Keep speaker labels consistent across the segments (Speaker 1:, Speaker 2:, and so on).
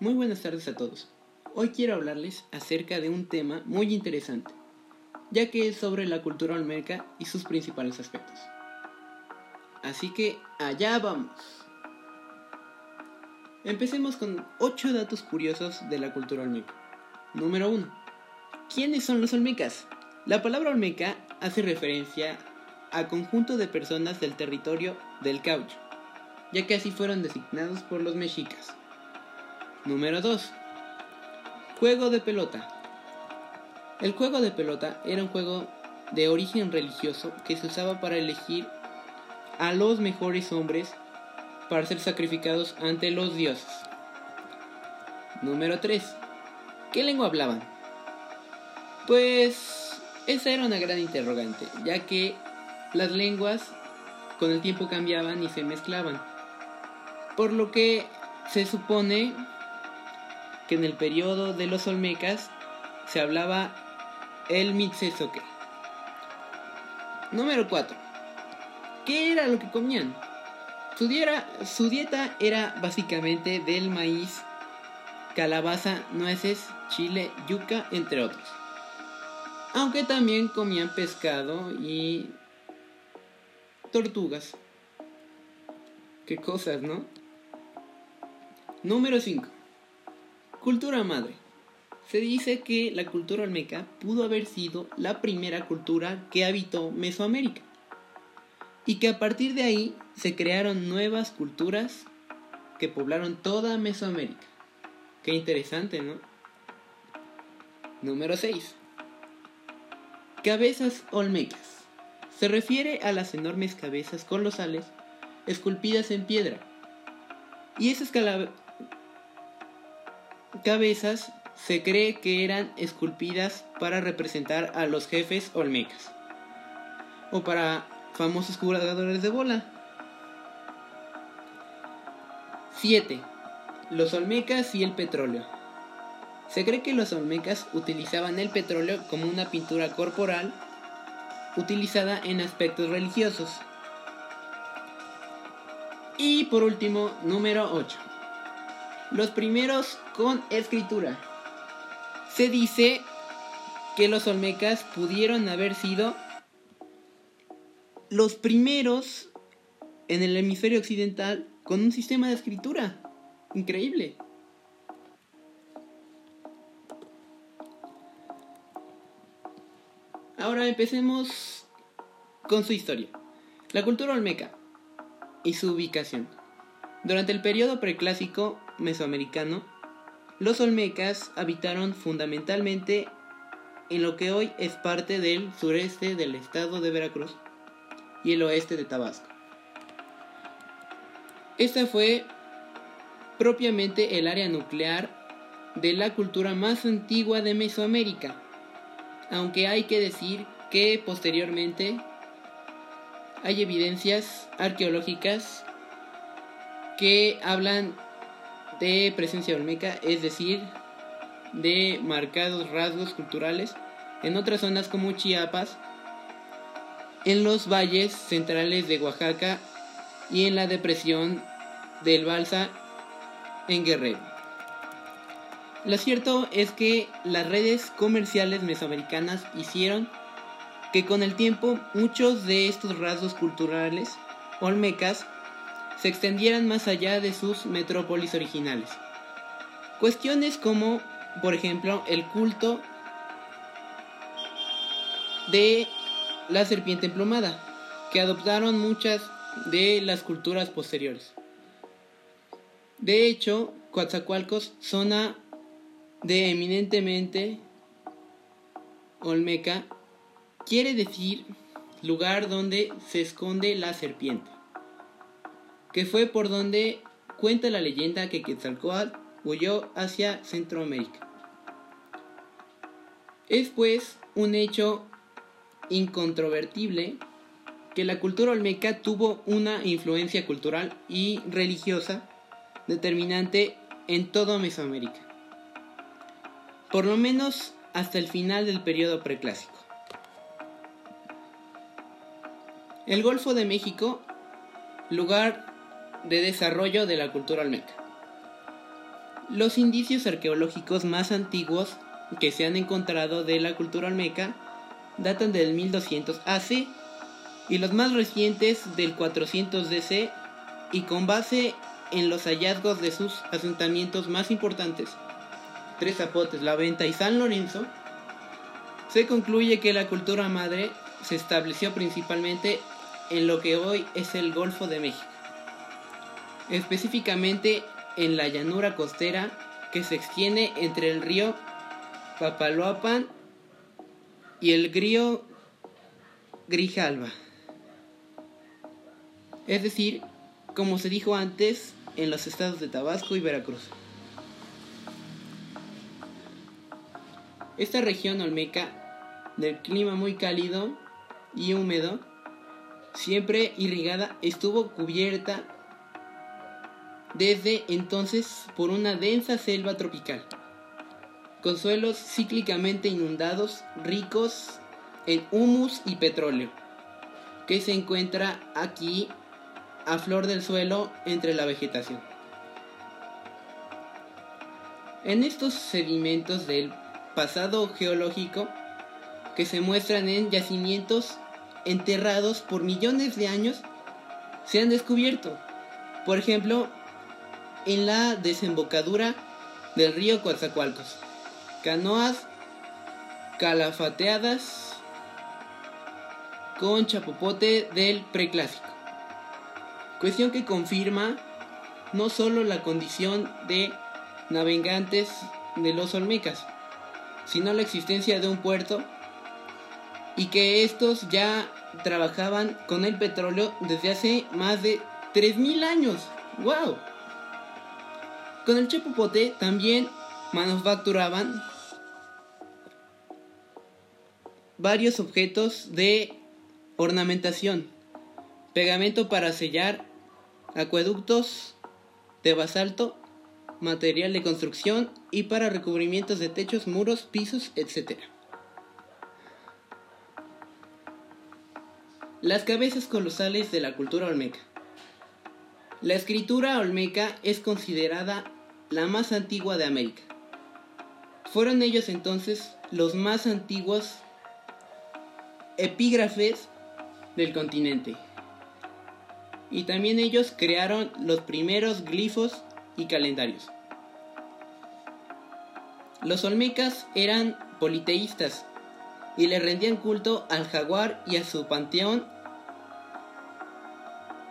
Speaker 1: Muy buenas tardes a todos. Hoy quiero hablarles acerca de un tema muy interesante, ya que es sobre la cultura olmeca y sus principales aspectos. Así que allá vamos. Empecemos con 8 datos curiosos de la cultura olmeca. Número 1. ¿Quiénes son los olmecas? La palabra olmeca hace referencia a conjunto de personas del territorio del caucho, ya que así fueron designados por los mexicas. Número 2. Juego de pelota. El juego de pelota era un juego de origen religioso que se usaba para elegir a los mejores hombres para ser sacrificados ante los dioses. Número 3. ¿Qué lengua hablaban? Pues esa era una gran interrogante, ya que las lenguas con el tiempo cambiaban y se mezclaban. Por lo que se supone que en el periodo de los Olmecas se hablaba el Mitsesoque. Número 4. ¿Qué era lo que comían? Su, su dieta era básicamente del maíz, calabaza, nueces, chile, yuca, entre otros. Aunque también comían pescado y tortugas. Qué cosas, ¿no? Número 5. Cultura madre. Se dice que la cultura olmeca pudo haber sido la primera cultura que habitó Mesoamérica y que a partir de ahí se crearon nuevas culturas que poblaron toda Mesoamérica. Qué interesante, ¿no? Número 6. Cabezas olmecas. Se refiere a las enormes cabezas colosales esculpidas en piedra. Y esas cabezas se cree que eran esculpidas para representar a los jefes olmecas o para famosos jugadores de bola. 7. Los olmecas y el petróleo. Se cree que los olmecas utilizaban el petróleo como una pintura corporal utilizada en aspectos religiosos. Y por último, número 8 los primeros con escritura. Se dice que los olmecas pudieron haber sido los primeros en el hemisferio occidental con un sistema de escritura. Increíble. Ahora empecemos con su historia. La cultura olmeca y su ubicación. Durante el periodo preclásico mesoamericano, los olmecas habitaron fundamentalmente en lo que hoy es parte del sureste del estado de Veracruz y el oeste de Tabasco. Esta fue propiamente el área nuclear de la cultura más antigua de Mesoamérica, aunque hay que decir que posteriormente hay evidencias arqueológicas que hablan de presencia olmeca, es decir, de marcados rasgos culturales en otras zonas como Chiapas, en los valles centrales de Oaxaca y en la depresión del Balsa en Guerrero. Lo cierto es que las redes comerciales mesoamericanas hicieron que con el tiempo muchos de estos rasgos culturales olmecas se extendieran más allá de sus metrópolis originales. Cuestiones como, por ejemplo, el culto de la serpiente emplumada, que adoptaron muchas de las culturas posteriores. De hecho, Coatzacoalcos, zona de eminentemente olmeca, quiere decir lugar donde se esconde la serpiente que fue por donde cuenta la leyenda que Quetzalcoatl huyó hacia Centroamérica. Es pues un hecho incontrovertible que la cultura olmeca tuvo una influencia cultural y religiosa determinante en toda Mesoamérica, por lo menos hasta el final del periodo preclásico. El Golfo de México, lugar de desarrollo de la cultura olmeca. Los indicios arqueológicos más antiguos que se han encontrado de la cultura olmeca datan del 1200 AC y los más recientes del 400 DC y con base en los hallazgos de sus asentamientos más importantes, Tres Zapotes, La Venta y San Lorenzo, se concluye que la cultura madre se estableció principalmente en lo que hoy es el Golfo de México, específicamente en la llanura costera que se extiende entre el río Papaloapan y el río Grijalva. Es decir, como se dijo antes, en los estados de Tabasco y Veracruz. Esta región olmeca, del clima muy cálido y húmedo, siempre irrigada, estuvo cubierta desde entonces por una densa selva tropical, con suelos cíclicamente inundados, ricos en humus y petróleo, que se encuentra aquí a flor del suelo entre la vegetación. En estos sedimentos del pasado geológico que se muestran en yacimientos enterrados por millones de años se han descubierto. Por ejemplo, en la desembocadura del río Coatzacoalcos. Canoas calafateadas con chapopote del preclásico. Cuestión que confirma no solo la condición de navegantes de los olmecas, sino la existencia de un puerto y que estos ya trabajaban con el petróleo desde hace más de 3.000 años. ¡Wow! Con el chapopote también manufacturaban varios objetos de ornamentación, pegamento para sellar acueductos de basalto, material de construcción y para recubrimientos de techos, muros, pisos, etc. Las cabezas colosales de la cultura olmeca. La escritura olmeca es considerada la más antigua de América. Fueron ellos entonces los más antiguos epígrafes del continente. Y también ellos crearon los primeros glifos y calendarios. Los olmecas eran politeístas y le rendían culto al jaguar y a su panteón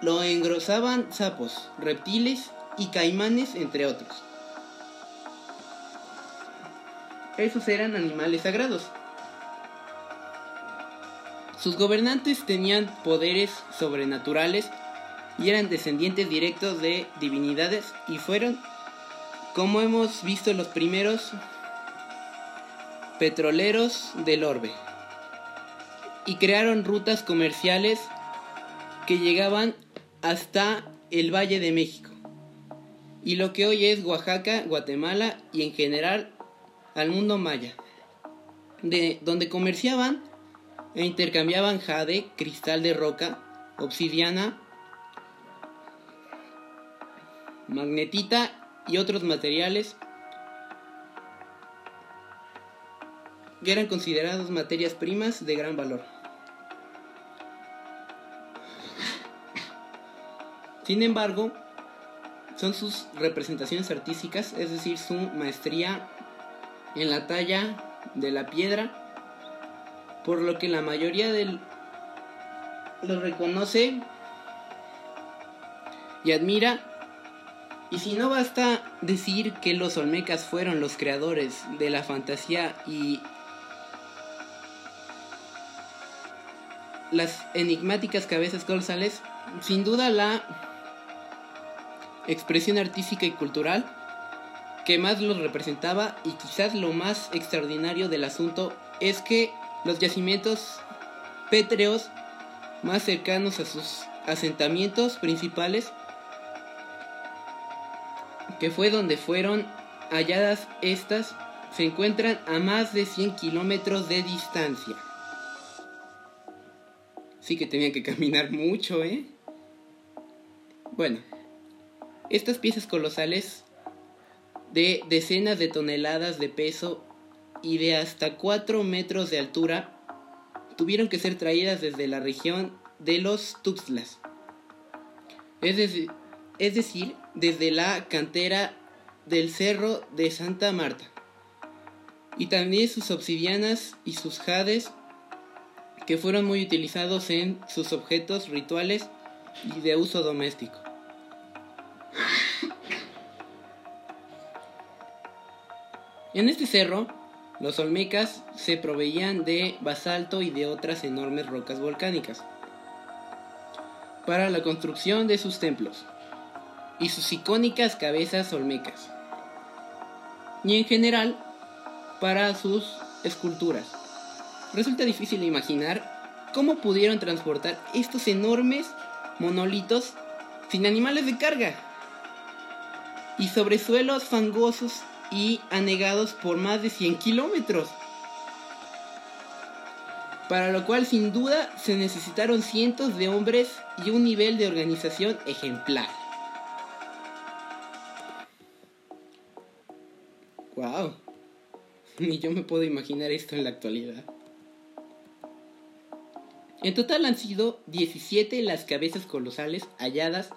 Speaker 1: lo engrosaban sapos, reptiles y caimanes, entre otros. Esos eran animales sagrados. Sus gobernantes tenían poderes sobrenaturales y eran descendientes directos de divinidades y fueron, como hemos visto, los primeros petroleros del orbe. Y crearon rutas comerciales que llegaban hasta el Valle de México y lo que hoy es Oaxaca, Guatemala y en general al mundo maya, de donde comerciaban e intercambiaban jade, cristal de roca, obsidiana, magnetita y otros materiales que eran considerados materias primas de gran valor. Sin embargo, son sus representaciones artísticas, es decir, su maestría en la talla de la piedra, por lo que la mayoría del lo reconoce y admira. Y si no basta decir que los olmecas fueron los creadores de la fantasía y las enigmáticas cabezas colosales, sin duda la expresión artística y cultural que más los representaba y quizás lo más extraordinario del asunto es que los yacimientos pétreos más cercanos a sus asentamientos principales, que fue donde fueron halladas estas, se encuentran a más de 100 kilómetros de distancia. Sí que tenían que caminar mucho, ¿eh? Bueno, estas piezas colosales de decenas de toneladas de peso y de hasta 4 metros de altura tuvieron que ser traídas desde la región de los Tuxtlas. Es es decir, desde la cantera del Cerro de Santa Marta. Y también sus obsidianas y sus jades que fueron muy utilizados en sus objetos rituales y de uso doméstico. En este cerro, los olmecas se proveían de basalto y de otras enormes rocas volcánicas para la construcción de sus templos y sus icónicas cabezas olmecas, y en general para sus esculturas. Resulta difícil imaginar cómo pudieron transportar estos enormes monolitos sin animales de carga y sobre suelos fangosos y anegados por más de 100 kilómetros. Para lo cual sin duda se necesitaron cientos de hombres y un nivel de organización ejemplar. Wow. Ni yo me puedo imaginar esto en la actualidad. En total han sido 17 las cabezas colosales halladas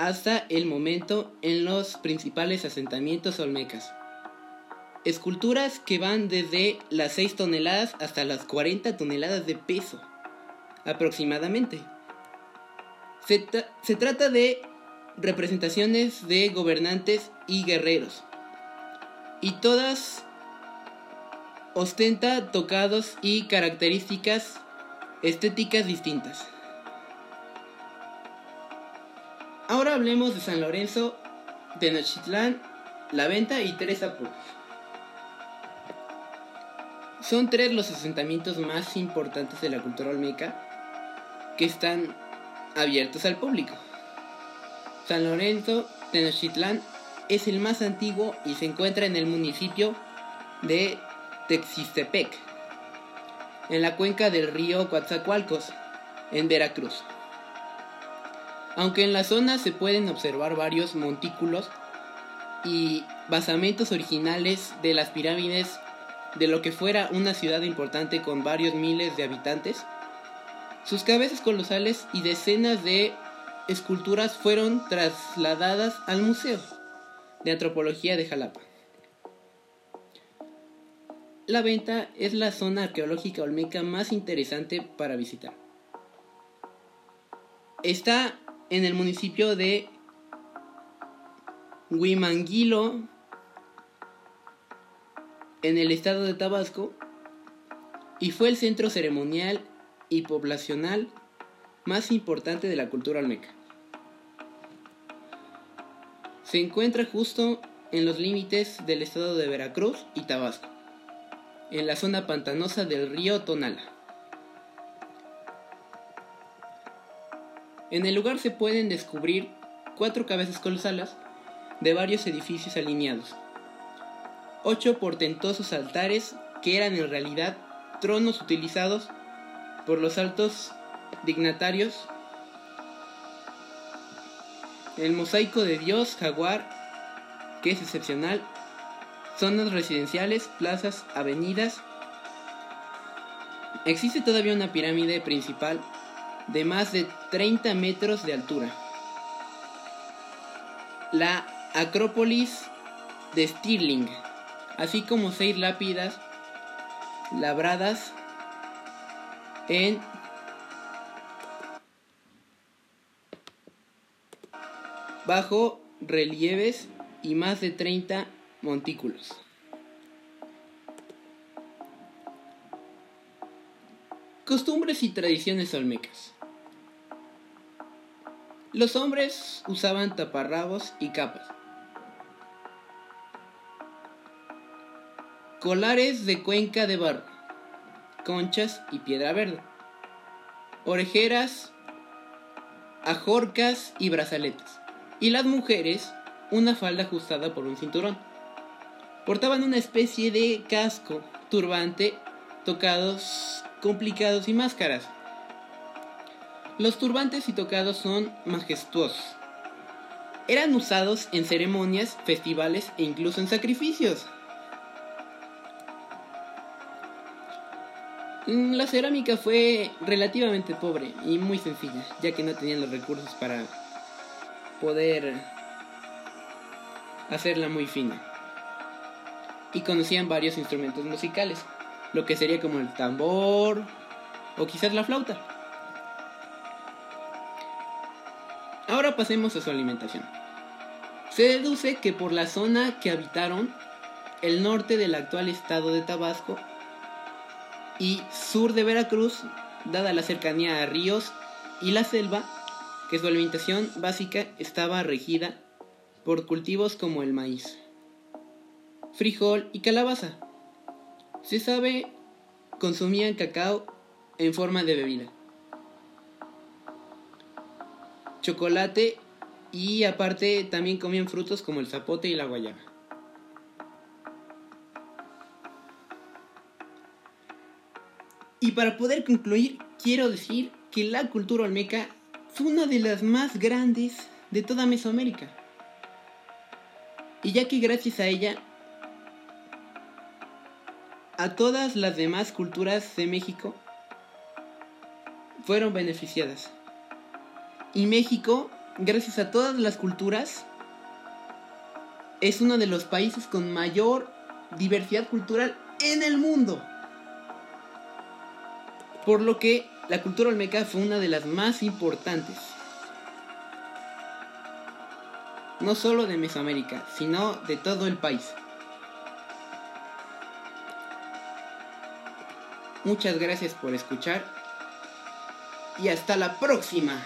Speaker 1: hasta el momento en los principales asentamientos olmecas. Esculturas que van desde las 6 toneladas hasta las 40 toneladas de peso, aproximadamente. Se, se trata de representaciones de gobernantes y guerreros, y todas ostenta tocados y características estéticas distintas. Ahora hablemos de San Lorenzo, Tenochtitlán, La Venta y Tres Apuros. Son tres los asentamientos más importantes de la cultura olmeca que están abiertos al público. San Lorenzo, Tenochtitlán es el más antiguo y se encuentra en el municipio de Texistepec, en la cuenca del río Coatzacoalcos, en Veracruz. Aunque en la zona se pueden observar varios montículos y basamentos originales de las pirámides de lo que fuera una ciudad importante con varios miles de habitantes, sus cabezas colosales y decenas de esculturas fueron trasladadas al Museo de Antropología de Jalapa. La Venta es la zona arqueológica olmeca más interesante para visitar. Está en el municipio de Huimanguilo, en el estado de Tabasco, y fue el centro ceremonial y poblacional más importante de la cultura olmeca. Se encuentra justo en los límites del estado de Veracruz y Tabasco, en la zona pantanosa del río Tonala. En el lugar se pueden descubrir cuatro cabezas colosales de varios edificios alineados, ocho portentosos altares que eran en realidad tronos utilizados por los altos dignatarios, el mosaico de Dios jaguar, que es excepcional, zonas residenciales, plazas, avenidas. Existe todavía una pirámide principal de más de 30 metros de altura. La Acrópolis de Stirling, así como seis lápidas labradas en bajo relieves y más de 30 montículos. Costumbres y tradiciones olmecas. Los hombres usaban taparrabos y capas. Colares de cuenca de barro, conchas y piedra verde. Orejeras, ajorcas y brazaletes. Y las mujeres, una falda ajustada por un cinturón. Portaban una especie de casco, turbante, tocados complicados y máscaras. Los turbantes y tocados son majestuosos. eran usados en ceremonias, festivales e incluso en sacrificios. Mm, la cerámica fue relativamente pobre y muy sencilla, ya que no tenían los recursos para poder hacerla muy fina. Y conocían varios instrumentos musicales, lo que sería como el tambor o quizás la flauta. Ahora pasemos a su alimentación. Se deduce que por la zona que habitaron, el norte del actual estado de Tabasco y sur de Veracruz, dada la cercanía a ríos y la selva, que su alimentación básica estaba regida por cultivos como el maíz, frijol y calabaza. Se sabe consumían cacao en forma de bebida, chocolate y aparte también comían frutos como el zapote y la guayaba. Y para poder concluir, quiero decir que la cultura olmeca fue una de las más grandes de toda Mesoamérica. Y ya que gracias a ella, a todas las demás culturas de México fueron beneficiadas. Y México, gracias a todas las culturas, es uno de los países con mayor diversidad cultural en el mundo. Por lo que la cultura olmeca fue una de las más importantes. No solo de Mesoamérica, sino de todo el país. Muchas gracias por escuchar y hasta la próxima.